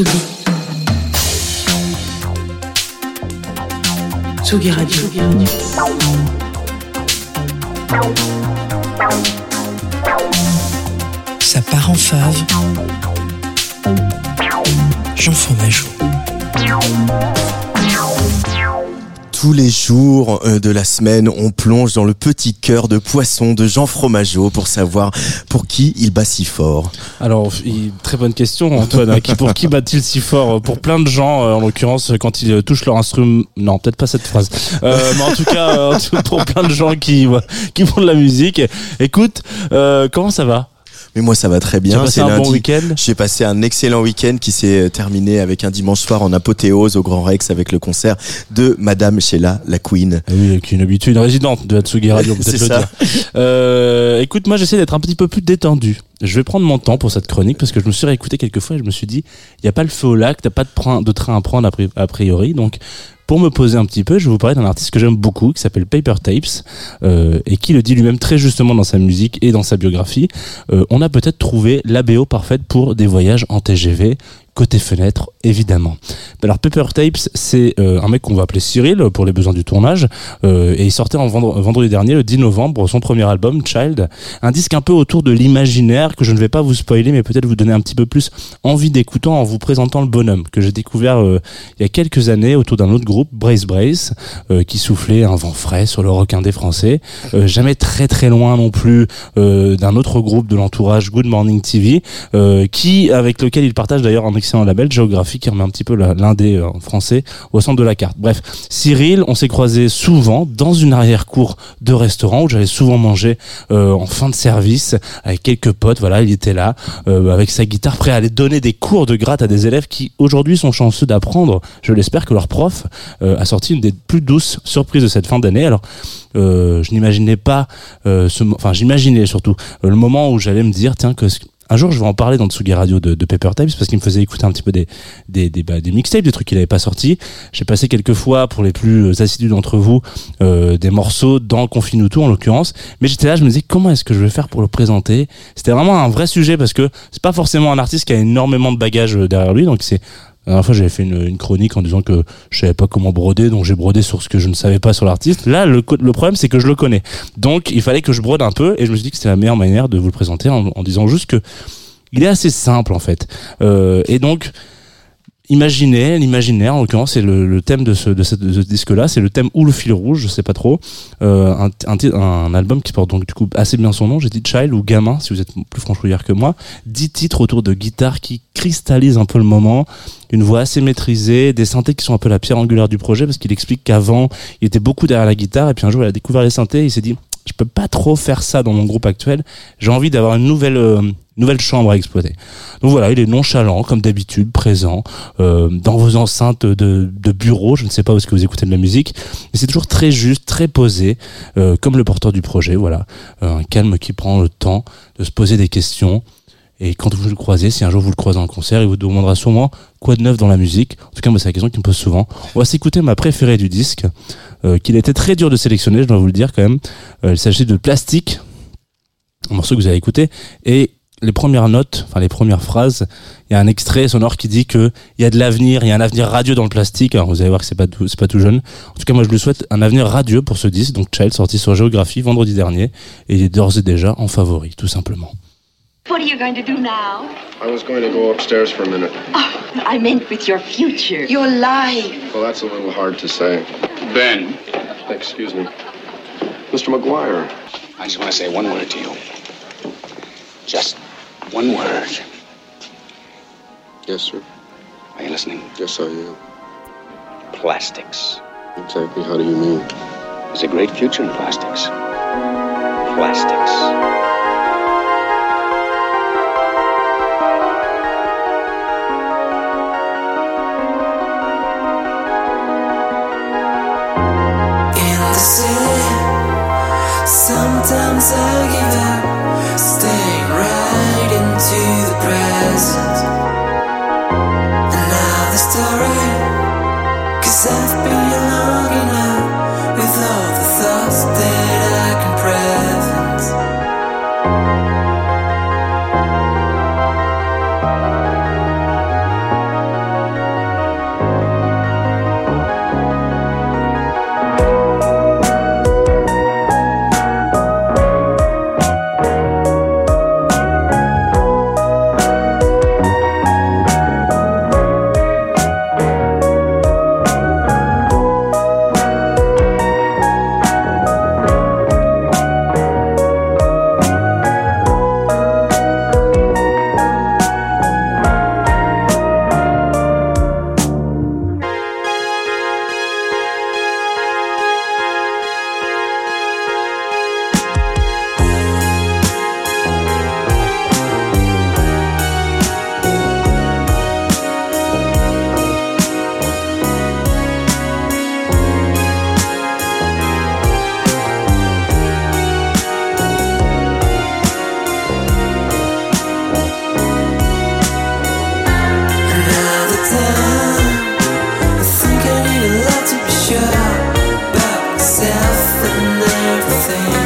Tsugi. Tsugi Radio. Ça part en fave. Jean Fromageau tous les jours euh, de la semaine, on plonge dans le petit cœur de poisson de Jean Fromageau pour savoir pour qui il bat si fort. Alors, très bonne question, Antoine. Hein. pour qui bat-il si fort? Pour plein de gens, euh, en l'occurrence, quand ils touchent leur instrument. Non, peut-être pas cette phrase. Euh, mais en tout cas, pour plein de gens qui, qui font de la musique. Écoute, comment ça va? Mais moi, ça va très bien. C'est un bon week-end. J'ai passé un excellent week-end qui s'est euh, terminé avec un dimanche soir en apothéose au Grand Rex avec le concert de Madame Sheila, la Queen. Ah oui, est une habitude résidente de Hatsugi Radio, peut-être ça. Euh, écoute, moi, j'essaie d'être un petit peu plus détendu. Je vais prendre mon temps pour cette chronique parce que je me suis réécouté quelques fois et je me suis dit, il n'y a pas le feu au lac, t'as pas de, train à prendre a priori, donc pour me poser un petit peu, je vais vous parler d'un artiste que j'aime beaucoup, qui s'appelle Paper Tapes, euh, et qui le dit lui-même très justement dans sa musique et dans sa biographie. Euh, on a peut-être trouvé la BO parfaite pour des voyages en TGV côté fenêtre, évidemment. Alors Pepper Tapes, c'est euh, un mec qu'on va appeler Cyril pour les besoins du tournage, euh, et il sortait en vendredi dernier, le 10 novembre, son premier album, Child, un disque un peu autour de l'imaginaire que je ne vais pas vous spoiler, mais peut-être vous donner un petit peu plus envie d'écouter en vous présentant le bonhomme que j'ai découvert euh, il y a quelques années autour d'un autre groupe, Brace Brace, qui soufflait un vent frais sur le requin des Français, jamais très très loin non plus d'un autre groupe de l'entourage, Good Morning TV, qui avec lequel il partage d'ailleurs un excellent label Géographie qui remet un petit peu l'indé euh, français au centre de la carte. Bref, Cyril, on s'est croisé souvent dans une arrière-cour de restaurant où j'allais souvent manger euh, en fin de service avec quelques potes. Voilà, il était là euh, avec sa guitare, prêt à aller donner des cours de gratte à des élèves qui aujourd'hui sont chanceux d'apprendre. Je l'espère que leur prof a sorti une des plus douces surprises de cette fin d'année. Alors, je n'imaginais pas, ce, enfin, j'imaginais surtout le moment où j'allais me dire, tiens, que un jour, je vais en parler dans Tsugi Radio de, de Paper Tapes parce qu'il me faisait écouter un petit peu des des bah, mixtapes, des trucs qu'il avait pas sortis. J'ai passé quelques fois pour les plus assidus d'entre vous euh, des morceaux dans Confinuto en l'occurrence. Mais j'étais là, je me disais comment est-ce que je vais faire pour le présenter? C'était vraiment un vrai sujet parce que c'est pas forcément un artiste qui a énormément de bagages euh, derrière lui, donc c'est la dernière fois, j'avais fait une, chronique en disant que je savais pas comment broder, donc j'ai brodé sur ce que je ne savais pas sur l'artiste. Là, le, problème, c'est que je le connais. Donc, il fallait que je brode un peu, et je me suis dit que c'était la meilleure manière de vous le présenter en, en disant juste que il est assez simple, en fait. Euh, et donc, imaginez, l'imaginaire en l'occurrence c'est le, le, thème de ce, de ce, de ce disque-là, c'est le thème ou le fil rouge, je sais pas trop. Euh, un, un, un, album qui porte donc du coup assez bien son nom, j'ai dit Child ou Gamin si vous êtes plus franchouillard que moi. Dix titres autour de guitare qui cristallisent un peu le moment, une voix assez maîtrisée, des synthés qui sont un peu la pierre angulaire du projet parce qu'il explique qu'avant il était beaucoup derrière la guitare et puis un jour il a découvert les synthés et il s'est dit je peux pas trop faire ça dans mon groupe actuel. J'ai envie d'avoir une nouvelle euh, nouvelle chambre à exploiter. Donc voilà, il est nonchalant comme d'habitude, présent euh, dans vos enceintes de, de, bureau. Je ne sais pas où est-ce que vous écoutez de la musique, mais c'est toujours très juste, très posé, euh, comme le porteur du projet. Voilà, un calme qui prend le temps de se poser des questions. Et quand vous le croisez, si un jour vous le croisez en concert, il vous demandera sûrement quoi de neuf dans la musique. En tout cas, c'est la question qu'il me pose souvent. On va s'écouter ma préférée du disque, euh, qu'il était très dur de sélectionner, je dois vous le dire quand même. Euh, il s'agit de Plastique, un morceau que vous avez écouté, et les premières notes, enfin les premières phrases, il y a un extrait sonore qui dit que il y a de l'avenir, il y a un avenir radieux dans le plastique. Alors vous allez voir que c'est pas c'est pas tout jeune. En tout cas, moi je lui souhaite un avenir radieux pour ce disque. Donc Child sorti sur Géographie vendredi dernier et il est d'ores et déjà en favori, tout simplement. What are you going to do now? I was going to go upstairs for a minute. Oh, I meant with your future, your life. Well, that's a little hard to say. Ben. Excuse me. Mr. McGuire. I just want to say one word to you. Just one word. Yes, sir. Are you listening? Yes, I am. Plastics. Exactly how do you mean? There's a great future in plastics. Plastics. Sometimes I give up, staying right into the present. same